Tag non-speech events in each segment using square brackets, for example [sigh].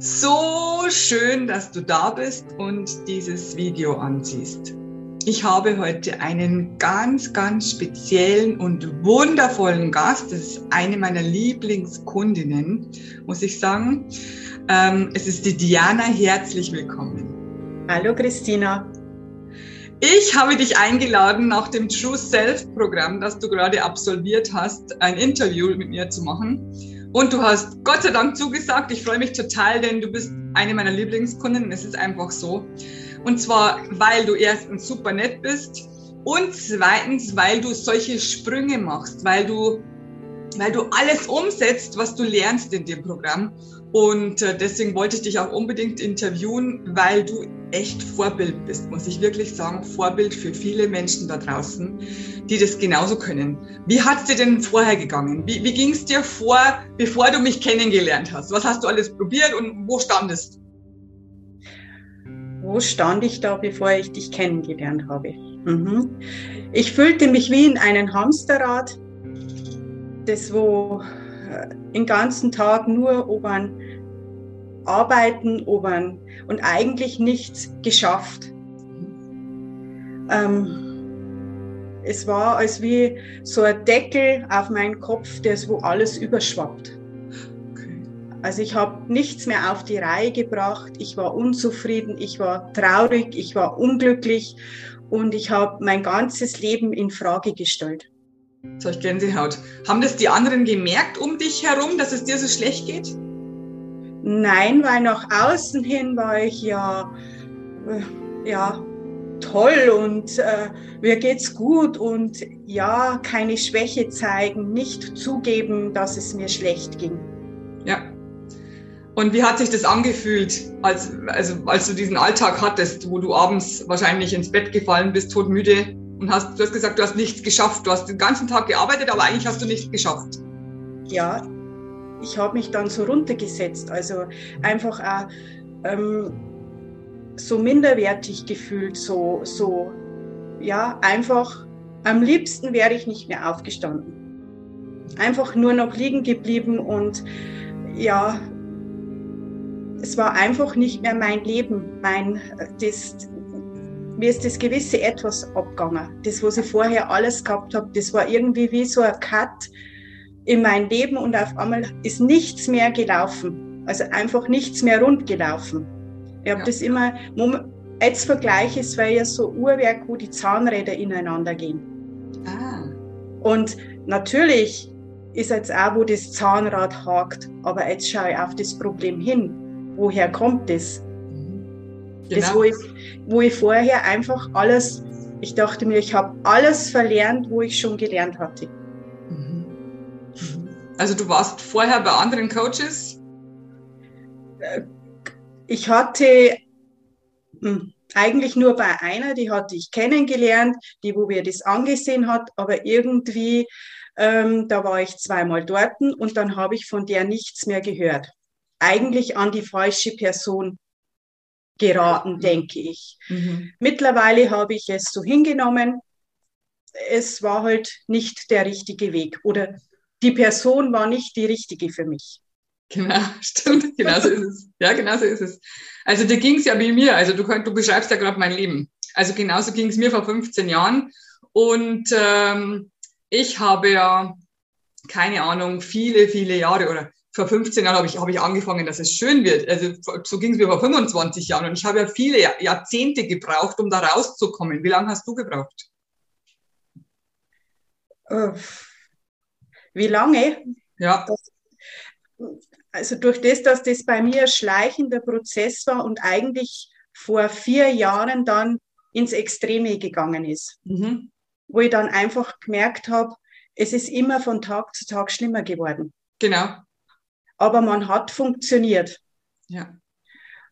So schön, dass du da bist und dieses Video ansiehst. Ich habe heute einen ganz, ganz speziellen und wundervollen Gast. Das ist eine meiner Lieblingskundinnen, muss ich sagen. Ähm, es ist die Diana. Herzlich willkommen. Hallo Christina. Ich habe dich eingeladen, nach dem True Self Programm, das du gerade absolviert hast, ein Interview mit mir zu machen. Und du hast Gott sei Dank zugesagt. Ich freue mich total, denn du bist eine meiner Lieblingskunden. Es ist einfach so. Und zwar, weil du erstens super nett bist und zweitens, weil du solche Sprünge machst, weil du, weil du alles umsetzt, was du lernst in dem Programm. Und äh, deswegen wollte ich dich auch unbedingt interviewen, weil du echt Vorbild bist, muss ich wirklich sagen. Vorbild für viele Menschen da draußen, die das genauso können. Wie hat es dir denn vorher gegangen? Wie, wie ging es dir vor, bevor du mich kennengelernt hast? Was hast du alles probiert und wo standest? Wo stand ich da, bevor ich dich kennengelernt habe? Mhm. Ich fühlte mich wie in einem Hamsterrad, das wo äh, den ganzen Tag nur obern arbeiten, obern und eigentlich nichts geschafft. Ähm, es war als wie so ein Deckel auf meinen Kopf, der wo alles überschwappt. Also ich habe nichts mehr auf die Reihe gebracht. Ich war unzufrieden, ich war traurig, ich war unglücklich und ich habe mein ganzes Leben in Frage gestellt. So ich Gänsehaut. Haben das die anderen gemerkt um dich herum, dass es dir so schlecht geht? Nein, weil nach außen hin war ich ja, äh, ja toll und äh, mir geht's gut und ja, keine Schwäche zeigen, nicht zugeben, dass es mir schlecht ging. Ja. Und wie hat sich das angefühlt, als, also, als du diesen Alltag hattest, wo du abends wahrscheinlich ins Bett gefallen bist, todmüde und hast, du hast gesagt, du hast nichts geschafft. Du hast den ganzen Tag gearbeitet, aber eigentlich hast du nichts geschafft. Ja, ich habe mich dann so runtergesetzt, also einfach auch ähm, so minderwertig gefühlt, so, so, ja, einfach, am liebsten wäre ich nicht mehr aufgestanden. Einfach nur noch liegen geblieben und ja, es war einfach nicht mehr mein Leben, mein, das, mir ist das gewisse Etwas abgegangen. Das, was ich vorher alles gehabt habe, das war irgendwie wie so ein Cut in mein Leben und auf einmal ist nichts mehr gelaufen. Also einfach nichts mehr rund gelaufen. Ich habe ja. das immer, als Vergleich ist, weil ja so Uhrwerk, wo die Zahnräder ineinander gehen. Ah. Und natürlich ist jetzt auch, wo das Zahnrad hakt, aber jetzt schaue ich auf das Problem hin. Woher kommt das? Genau. Das, wo ich, wo ich vorher einfach alles, ich dachte mir, ich habe alles verlernt, wo ich schon gelernt hatte. Also du warst vorher bei anderen Coaches? Äh, ich hatte hm, eigentlich nur bei einer, die hatte ich kennengelernt, die, wo mir das angesehen hat, aber irgendwie, ähm, da war ich zweimal dort und dann habe ich von der nichts mehr gehört. Eigentlich an die falsche Person geraten, mhm. denke ich. Mhm. Mittlerweile habe ich es so hingenommen. Es war halt nicht der richtige Weg oder die Person war nicht die richtige für mich. Genau, [laughs] stimmt, genau so ist es. Ja, genau so ist es. Also dir ging es ja wie mir, also du, du beschreibst ja gerade mein Leben. Also genauso ging es mir vor 15 Jahren und ähm, ich habe ja, keine Ahnung, viele, viele Jahre oder vor 15 Jahren habe ich, habe ich angefangen, dass es schön wird. Also so ging es mir vor 25 Jahren. Und ich habe ja viele Jahrzehnte gebraucht, um da rauszukommen. Wie lange hast du gebraucht? Äh, wie lange? Ja. Das, also durch das, dass das bei mir ein schleichender Prozess war und eigentlich vor vier Jahren dann ins Extreme gegangen ist, mhm. wo ich dann einfach gemerkt habe, es ist immer von Tag zu Tag schlimmer geworden. Genau aber man hat funktioniert. Ja.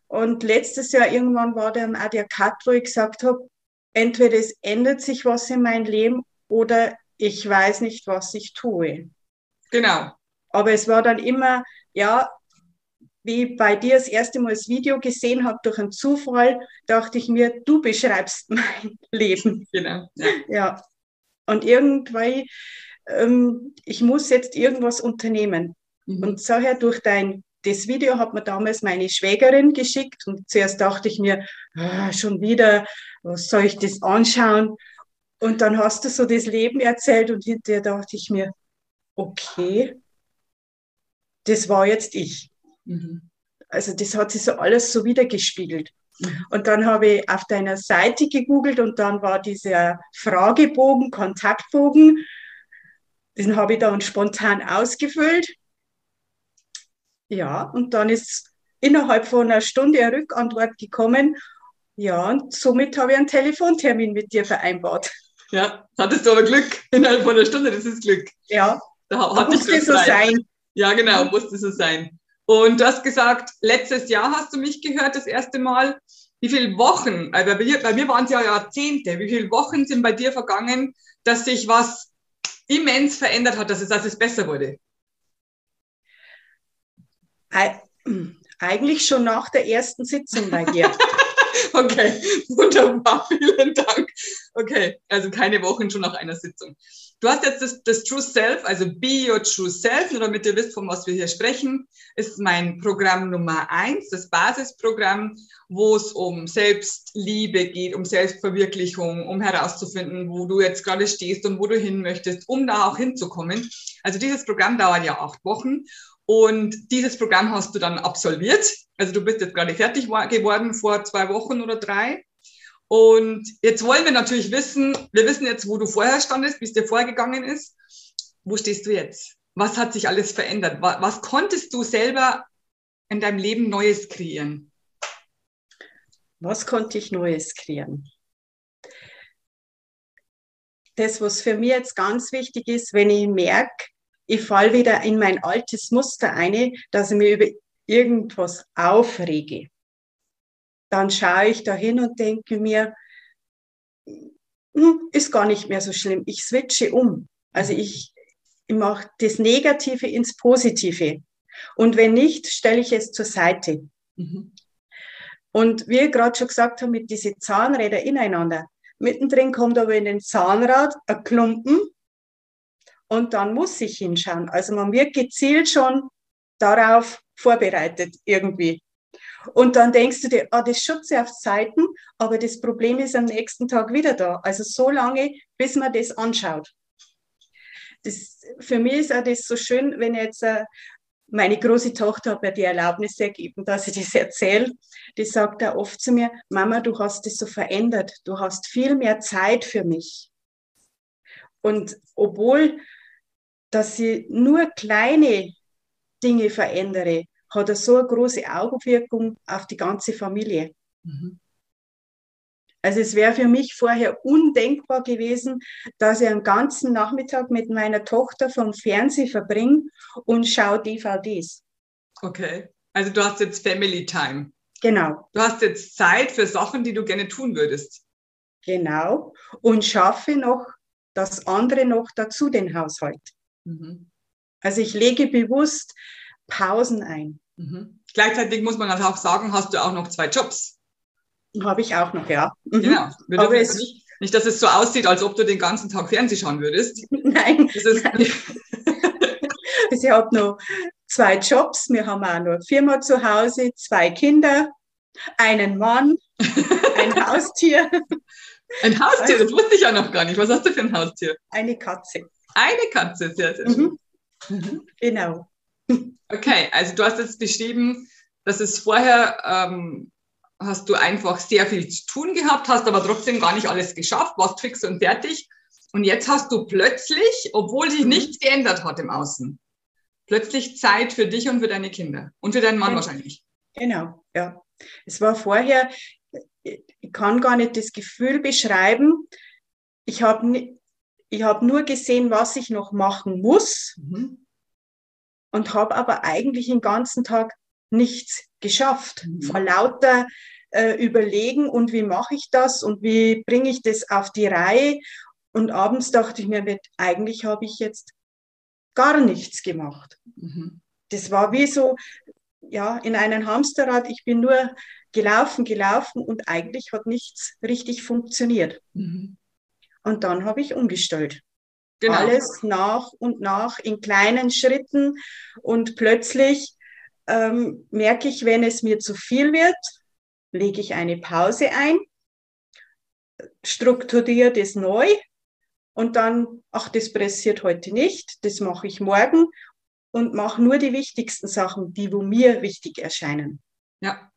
Und letztes Jahr irgendwann war dann auch der Cut, wo ich gesagt habe, entweder es ändert sich was in meinem Leben oder ich weiß nicht, was ich tue. Genau. Aber es war dann immer, ja, wie bei dir das erste Mal das Video gesehen habe, durch einen Zufall, dachte ich mir, du beschreibst [laughs] mein Leben. Genau. Ja. ja. Und irgendwie, ähm, ich muss jetzt irgendwas unternehmen. Mhm. Und daher durch dein, das Video hat mir damals meine Schwägerin geschickt und zuerst dachte ich mir, ah, schon wieder, was soll ich das anschauen? Und dann hast du so das Leben erzählt und hinterher dachte ich mir, okay, das war jetzt ich. Mhm. Also das hat sich so alles so wiedergespiegelt. Mhm. Und dann habe ich auf deiner Seite gegoogelt und dann war dieser Fragebogen, Kontaktbogen. Den habe ich dann spontan ausgefüllt. Ja, und dann ist innerhalb von einer Stunde eine Rückantwort gekommen. Ja, und somit habe ich einen Telefontermin mit dir vereinbart. Ja, hattest du aber Glück innerhalb von einer Stunde, das ist Glück. Ja, da musste so sein. Ja, genau, musste so sein. Und du hast gesagt, letztes Jahr hast du mich gehört, das erste Mal. Wie viele Wochen, also bei mir, bei mir waren es ja Jahrzehnte, wie viele Wochen sind bei dir vergangen, dass sich was immens verändert hat, dass es, dass es besser wurde? Eigentlich schon nach der ersten Sitzung bei dir. [laughs] [laughs] okay, wunderbar, vielen Dank. Okay, also keine Wochen schon nach einer Sitzung. Du hast jetzt das, das True Self, also Be Your True Self, nur damit ihr wisst, von was wir hier sprechen, ist mein Programm Nummer eins, das Basisprogramm, wo es um Selbstliebe geht, um Selbstverwirklichung, um herauszufinden, wo du jetzt gerade stehst und wo du hin möchtest, um da auch hinzukommen. Also dieses Programm dauert ja acht Wochen und dieses Programm hast du dann absolviert. Also du bist jetzt gerade fertig geworden vor zwei Wochen oder drei. Und jetzt wollen wir natürlich wissen, wir wissen jetzt, wo du vorher standest, wie es dir vorgegangen ist. Wo stehst du jetzt? Was hat sich alles verändert? Was, konntest du selber in deinem Leben Neues kreieren? Was konnte ich Neues kreieren? Das, was für mich jetzt ganz wichtig ist, wenn ich merke, ich falle wieder in mein altes Muster ein, dass ich mir über irgendwas aufrege dann schaue ich da hin und denke mir, hm, ist gar nicht mehr so schlimm. Ich switche um. Also ich, ich mache das Negative ins Positive. Und wenn nicht, stelle ich es zur Seite. Mhm. Und wie ich gerade schon gesagt habe, mit diesen Zahnrädern ineinander. Mittendrin kommt aber in den Zahnrad ein Klumpen und dann muss ich hinschauen. Also man wird gezielt schon darauf vorbereitet irgendwie. Und dann denkst du dir, ah, das schubse auf Zeiten, aber das Problem ist am nächsten Tag wieder da. Also so lange, bis man das anschaut. Das, für mich ist auch das so schön, wenn jetzt äh, meine große Tochter hat mir die Erlaubnis ergeben, dass ich das erzähle. Die sagt da oft zu mir, Mama, du hast das so verändert. Du hast viel mehr Zeit für mich. Und obwohl, dass ich nur kleine Dinge verändere, hat er so eine große Augenwirkung auf die ganze Familie. Mhm. Also es wäre für mich vorher undenkbar gewesen, dass ich einen ganzen Nachmittag mit meiner Tochter vom Fernsehen verbringe und schaue DVDs. Okay, also du hast jetzt Family Time. Genau. Du hast jetzt Zeit für Sachen, die du gerne tun würdest. Genau. Und schaffe noch das andere noch dazu, den Haushalt. Mhm. Also ich lege bewusst Pausen ein. Mhm. Gleichzeitig muss man auch sagen, hast du auch noch zwei Jobs. Habe ich auch noch, ja. Mhm. Genau. Wir Aber es nicht, nicht, dass es so aussieht, als ob du den ganzen Tag Fernsehen schauen würdest. [laughs] Nein. Das ist nein. [laughs] ich habe noch zwei Jobs. Wir haben auch noch eine Firma zu Hause, zwei Kinder, einen Mann, ein [laughs] Haustier. Ein Haustier, das wusste ich ja noch gar nicht. Was hast du für ein Haustier? Eine Katze. Eine Katze, sehr, sehr schön. Mhm. [laughs] Mhm. Genau. [laughs] Okay, also du hast jetzt beschrieben, dass es vorher ähm, hast du einfach sehr viel zu tun gehabt, hast aber trotzdem gar nicht alles geschafft, warst fix und fertig. Und jetzt hast du plötzlich, obwohl sich mhm. nichts geändert hat im Außen, plötzlich Zeit für dich und für deine Kinder und für deinen Mann ja. wahrscheinlich. Genau, ja. Es war vorher, ich kann gar nicht das Gefühl beschreiben. Ich habe ich hab nur gesehen, was ich noch machen muss. Mhm und habe aber eigentlich den ganzen Tag nichts geschafft. Mhm. Vor lauter äh, Überlegen und wie mache ich das und wie bringe ich das auf die Reihe. Und abends dachte ich mir, eigentlich habe ich jetzt gar nichts gemacht. Mhm. Das war wie so, ja, in einem Hamsterrad. Ich bin nur gelaufen, gelaufen und eigentlich hat nichts richtig funktioniert. Mhm. Und dann habe ich umgestellt. Genau. Alles nach und nach in kleinen Schritten und plötzlich ähm, merke ich, wenn es mir zu viel wird, lege ich eine Pause ein, strukturiere das neu und dann, ach, das pressiert heute nicht, das mache ich morgen und mache nur die wichtigsten Sachen, die wo mir wichtig erscheinen. Ja.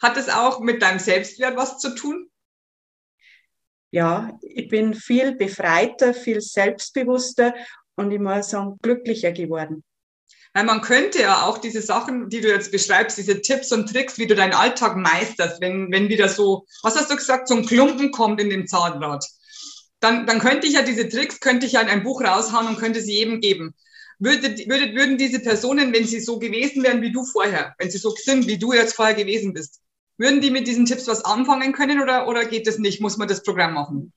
Hat es auch mit deinem Selbstwert was zu tun? Ja, ich bin viel befreiter, viel selbstbewusster und ich muss sagen, glücklicher geworden. Weil man könnte ja auch diese Sachen, die du jetzt beschreibst, diese Tipps und Tricks, wie du deinen Alltag meisterst, wenn, wenn wieder so, was hast du gesagt, so ein Klumpen kommt in dem Zahnrad, dann, dann könnte ich ja diese Tricks, könnte ich ja in ein Buch raushauen und könnte sie jedem geben. Würde, würde, würden diese Personen, wenn sie so gewesen wären wie du vorher, wenn sie so sind, wie du jetzt vorher gewesen bist, würden die mit diesen Tipps was anfangen können oder, oder geht das nicht? Muss man das Programm machen?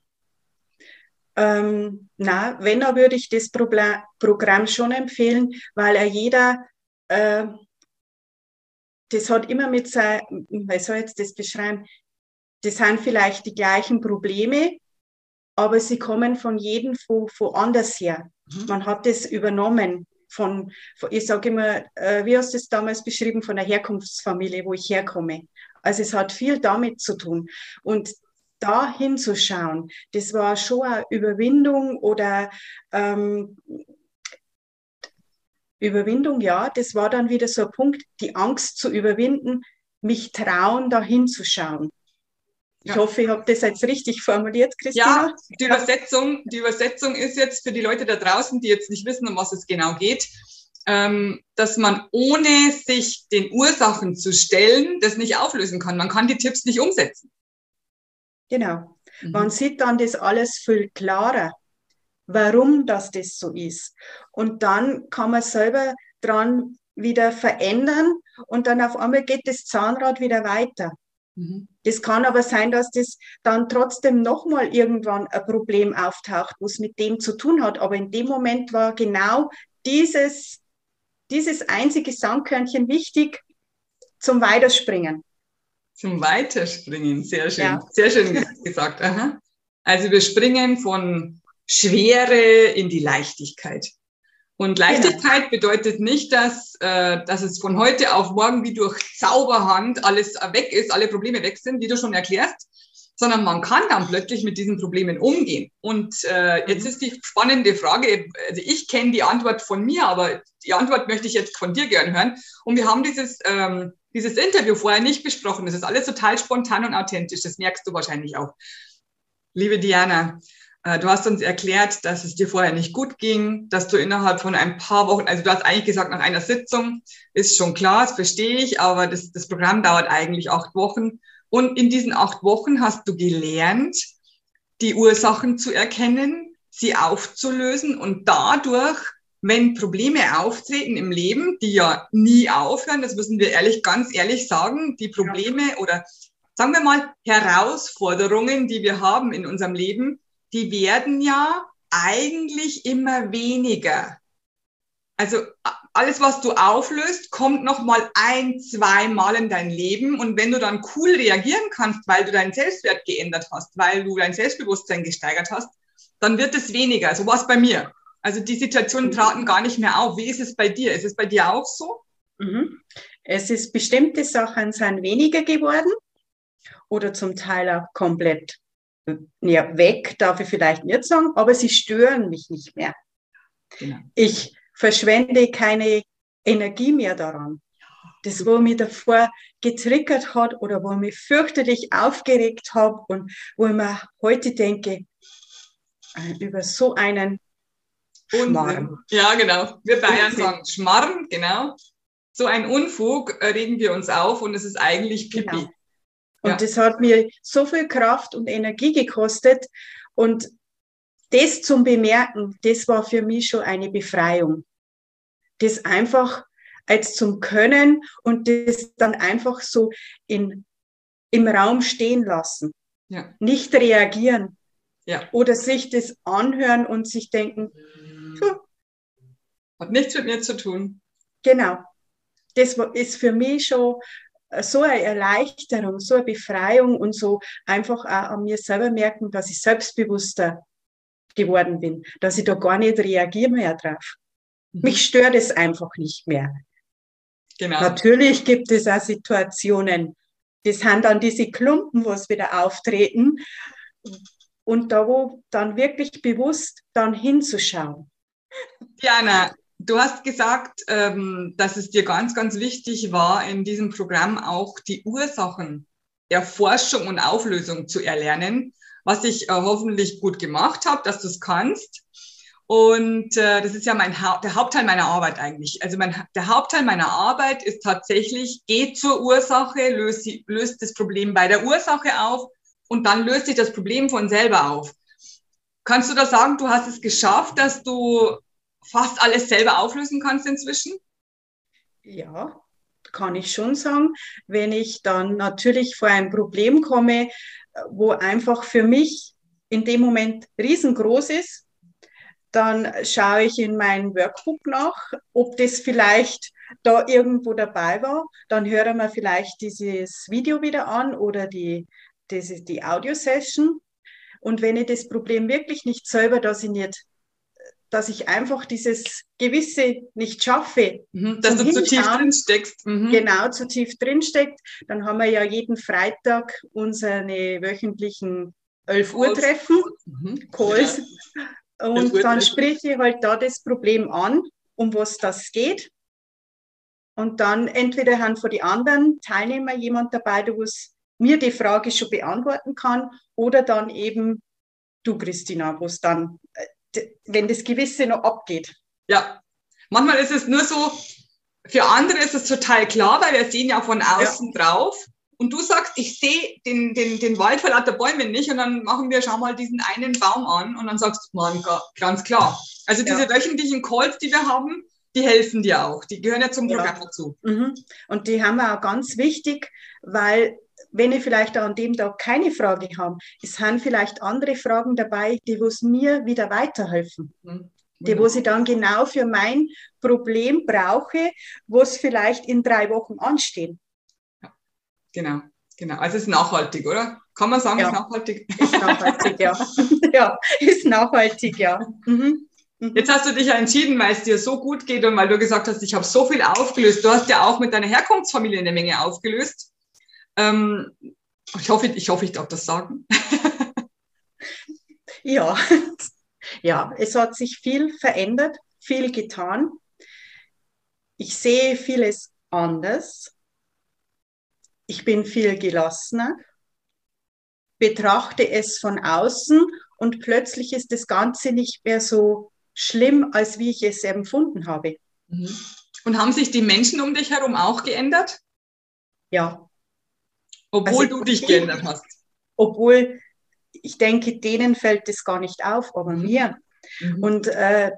Ähm, na, wenn, dann würde ich das Problem, Programm schon empfehlen, weil er jeder, äh, das hat immer mit sein, wie soll ich jetzt das beschreiben, das sind vielleicht die gleichen Probleme, aber sie kommen von jedem von, von anders her. Mhm. Man hat das übernommen von, von ich sage immer, äh, wie hast du es damals beschrieben, von der Herkunftsfamilie, wo ich herkomme. Also es hat viel damit zu tun. Und da hinzuschauen, das war schon eine Überwindung oder ähm, Überwindung, ja, das war dann wieder so ein Punkt, die Angst zu überwinden, mich trauen, da hinzuschauen. Ich ja. hoffe, ich habe das jetzt richtig formuliert, Christina. Ja, die Übersetzung, die Übersetzung ist jetzt für die Leute da draußen, die jetzt nicht wissen, um was es genau geht, ähm, dass man ohne sich den Ursachen zu stellen, das nicht auflösen kann. Man kann die Tipps nicht umsetzen. Genau. Mhm. Man sieht dann das alles viel klarer, warum das das so ist. Und dann kann man selber dran wieder verändern und dann auf einmal geht das Zahnrad wieder weiter. Mhm. Das kann aber sein, dass das dann trotzdem nochmal irgendwann ein Problem auftaucht, was mit dem zu tun hat. Aber in dem Moment war genau dieses, dieses einzige Sandkörnchen wichtig zum Weiterspringen. Zum Weiterspringen, sehr schön, ja. sehr schön [laughs] gesagt. Aha. Also wir springen von Schwere in die Leichtigkeit. Und Leichtigkeit genau. bedeutet nicht, dass, äh, dass es von heute auf morgen wie durch Zauberhand alles weg ist, alle Probleme weg sind, wie du schon erklärst, sondern man kann dann plötzlich mit diesen Problemen umgehen. Und äh, jetzt mhm. ist die spannende Frage, also ich kenne die Antwort von mir, aber die Antwort möchte ich jetzt von dir gern hören. Und wir haben dieses ähm, dieses Interview vorher nicht besprochen. Das ist alles total spontan und authentisch. Das merkst du wahrscheinlich auch. Liebe Diana, äh, du hast uns erklärt, dass es dir vorher nicht gut ging, dass du innerhalb von ein paar Wochen, also du hast eigentlich gesagt, nach einer Sitzung ist schon klar, das verstehe ich, aber das, das Programm dauert eigentlich acht Wochen. Und in diesen acht Wochen hast du gelernt, die Ursachen zu erkennen, sie aufzulösen und dadurch wenn Probleme auftreten im Leben, die ja nie aufhören, das müssen wir ehrlich, ganz ehrlich sagen, die Probleme ja. oder sagen wir mal Herausforderungen, die wir haben in unserem Leben, die werden ja eigentlich immer weniger. Also alles, was du auflöst, kommt noch mal ein, zwei Mal in dein Leben. Und wenn du dann cool reagieren kannst, weil du deinen Selbstwert geändert hast, weil du dein Selbstbewusstsein gesteigert hast, dann wird es weniger. So war es bei mir. Also die Situationen traten gar nicht mehr auf. Wie ist es bei dir? Ist es bei dir auch so? Mhm. Es ist bestimmte Sachen sind weniger geworden oder zum Teil auch komplett ja, weg, darf ich vielleicht nicht sagen, aber sie stören mich nicht mehr. Genau. Ich verschwende keine Energie mehr daran. Das, wo mich davor getriggert hat oder wo mich fürchterlich aufgeregt habe und wo ich mir heute denke, äh, über so einen Schmarrn. Ja, genau. Wir Bayern [laughs] sagen Schmarrn, genau. So ein Unfug äh, regen wir uns auf und es ist eigentlich Pipi. Genau. Und ja. das hat mir so viel Kraft und Energie gekostet. Und das zum Bemerken, das war für mich schon eine Befreiung. Das einfach als zum Können und das dann einfach so in, im Raum stehen lassen. Ja. Nicht reagieren. Ja. Oder sich das anhören und sich denken, hat nichts mit mir zu tun. Genau. Das ist für mich schon so eine Erleichterung, so eine Befreiung und so einfach auch an mir selber merken, dass ich selbstbewusster geworden bin, dass ich da gar nicht reagiere mehr drauf. Mhm. Mich stört es einfach nicht mehr. Genau. Natürlich gibt es auch Situationen, das sind dann diese Klumpen, wo es wieder auftreten. Und da, wo dann wirklich bewusst dann hinzuschauen. Diana, du hast gesagt, ähm, dass es dir ganz, ganz wichtig war, in diesem Programm auch die Ursachen Erforschung und Auflösung zu erlernen, was ich äh, hoffentlich gut gemacht habe, dass du es kannst. Und äh, das ist ja mein ha der Hauptteil meiner Arbeit eigentlich. Also mein, der Hauptteil meiner Arbeit ist tatsächlich, geht zur Ursache, löst, löst das Problem bei der Ursache auf und dann löst sich das Problem von selber auf. Kannst du da sagen, du hast es geschafft, dass du fast alles selber auflösen kannst inzwischen? Ja, kann ich schon sagen. Wenn ich dann natürlich vor ein Problem komme, wo einfach für mich in dem Moment riesengroß ist, dann schaue ich in mein Workbook nach, ob das vielleicht da irgendwo dabei war. Dann hören wir vielleicht dieses Video wieder an oder die, ist die Audio-Session. Und wenn ich das Problem wirklich nicht selber, dass ich nicht, dass ich einfach dieses Gewisse nicht schaffe, mhm, dass du zu tief drin steckst. Mhm. Genau, zu tief drin steckt, dann haben wir ja jeden Freitag unsere wöchentlichen 11 Uhr Treffen, mhm. Calls. Ja. Und dann spreche ich halt da das Problem an, um was das geht. Und dann entweder haben von den anderen Teilnehmer jemand dabei, der mir die Frage schon beantworten kann, oder dann eben du, Christina, wo es dann, äh, wenn das Gewisse noch abgeht. Ja, manchmal ist es nur so, für andere ist es total klar, weil wir sehen ja von außen ja. drauf und du sagst, ich sehe den, den, den Wald vor lauter Bäumen nicht und dann machen wir, schau mal diesen einen Baum an und dann sagst du, Mann, ganz klar. Also diese ja. wöchentlichen Calls, die wir haben, die helfen dir auch. Die gehören ja zum Programm ja. dazu. Mhm. Und die haben wir auch ganz wichtig, weil wenn ich vielleicht an dem Tag keine Frage habe, es sind vielleicht andere Fragen dabei, die was mir wieder weiterhelfen. Mhm. Die, wo ich dann genau für mein Problem brauche, wo es vielleicht in drei Wochen anstehen. Genau, genau. Also es ist nachhaltig, oder? Kann man sagen, ja. ist nachhaltig? Ist nachhaltig, ja. [laughs] ja, ist nachhaltig, ja. Mhm. Mhm. Jetzt hast du dich ja entschieden, weil es dir so gut geht und weil du gesagt hast, ich habe so viel aufgelöst. Du hast ja auch mit deiner Herkunftsfamilie eine Menge aufgelöst. Ähm, ich hoffe, ich hoffe, ich darf das sagen. [laughs] ja, [laughs] ja, es hat sich viel verändert, viel getan. Ich sehe vieles anders ich bin viel gelassener, betrachte es von außen und plötzlich ist das Ganze nicht mehr so schlimm, als wie ich es empfunden habe. Mhm. Und haben sich die Menschen um dich herum auch geändert? Ja. Obwohl also, du dich geändert hast. Obwohl ich denke, denen fällt das gar nicht auf, aber mhm. mir. Mhm. Und äh,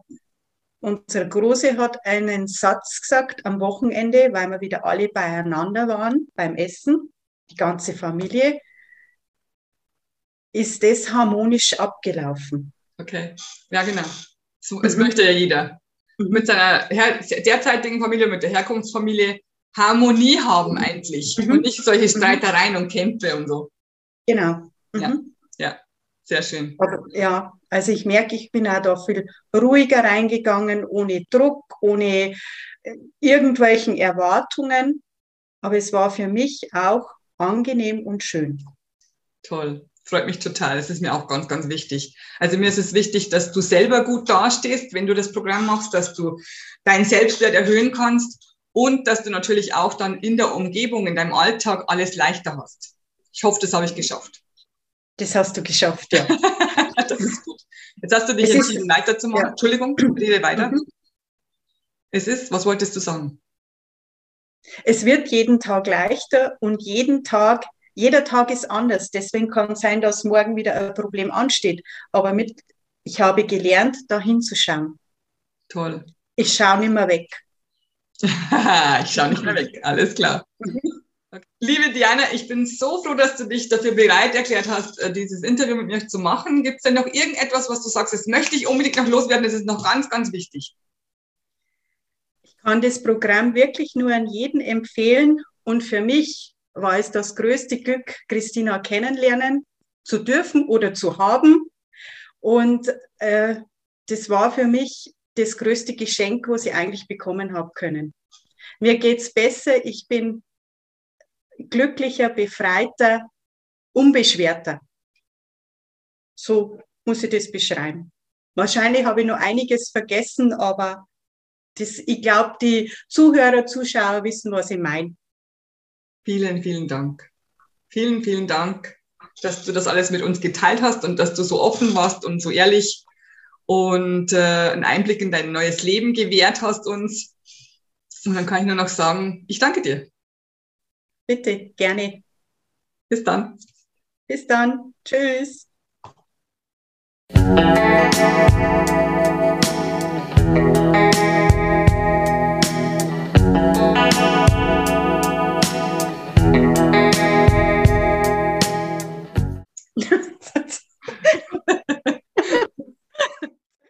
unser Große hat einen Satz gesagt am Wochenende, weil wir wieder alle beieinander waren beim Essen, die ganze Familie. Ist das harmonisch abgelaufen? Okay, ja genau. So, das mhm. möchte ja jeder. Mhm. Mit seiner derzeitigen Familie, mit der Herkunftsfamilie Harmonie haben mhm. eigentlich mhm. und nicht solche mhm. Streitereien und Kämpfe und so. Genau. Ja, mhm. ja, sehr schön. Aber, ja, also ich merke, ich bin auch da viel ruhiger reingegangen, ohne Druck, ohne äh, irgendwelchen Erwartungen. Aber es war für mich auch angenehm und schön. Toll. Freut mich total. Das ist mir auch ganz, ganz wichtig. Also mir ist es wichtig, dass du selber gut dastehst, wenn du das Programm machst, dass du deinen Selbstwert erhöhen kannst und dass du natürlich auch dann in der Umgebung, in deinem Alltag alles leichter hast. Ich hoffe, das habe ich geschafft. Das hast du geschafft, ja. [laughs] das ist gut. Jetzt hast du dich es entschieden, ist, weiterzumachen. Ja. Entschuldigung, rede weiter. Mhm. Es ist, was wolltest du sagen? Es wird jeden Tag leichter und jeden Tag, jeder Tag ist anders. Deswegen kann es sein, dass morgen wieder ein Problem ansteht. Aber mit, ich habe gelernt, da hinzuschauen. Toll. Ich schaue nicht mehr weg. [laughs] ich schaue nicht mehr weg, alles klar. Liebe Diana, ich bin so froh, dass du dich dafür bereit erklärt hast, äh, dieses Interview mit mir zu machen. Gibt es denn noch irgendetwas, was du sagst, das möchte ich unbedingt noch loswerden, das ist noch ganz, ganz wichtig? Ich kann das Programm wirklich nur an jeden empfehlen und für mich war es das größte Glück, Christina kennenlernen zu dürfen oder zu haben. Und äh, das war für mich das größte Geschenk, was ich eigentlich bekommen habe können mir geht's besser, ich bin glücklicher, befreiter, unbeschwerter. So muss ich das beschreiben. Wahrscheinlich habe ich noch einiges vergessen, aber das, ich glaube, die Zuhörer, Zuschauer wissen, was ich meine. Vielen, vielen Dank. Vielen, vielen Dank, dass du das alles mit uns geteilt hast und dass du so offen warst und so ehrlich und äh, einen Einblick in dein neues Leben gewährt hast uns. Und dann kann ich nur noch sagen, ich danke dir. Bitte, gerne. Bis dann. Bis dann. Tschüss.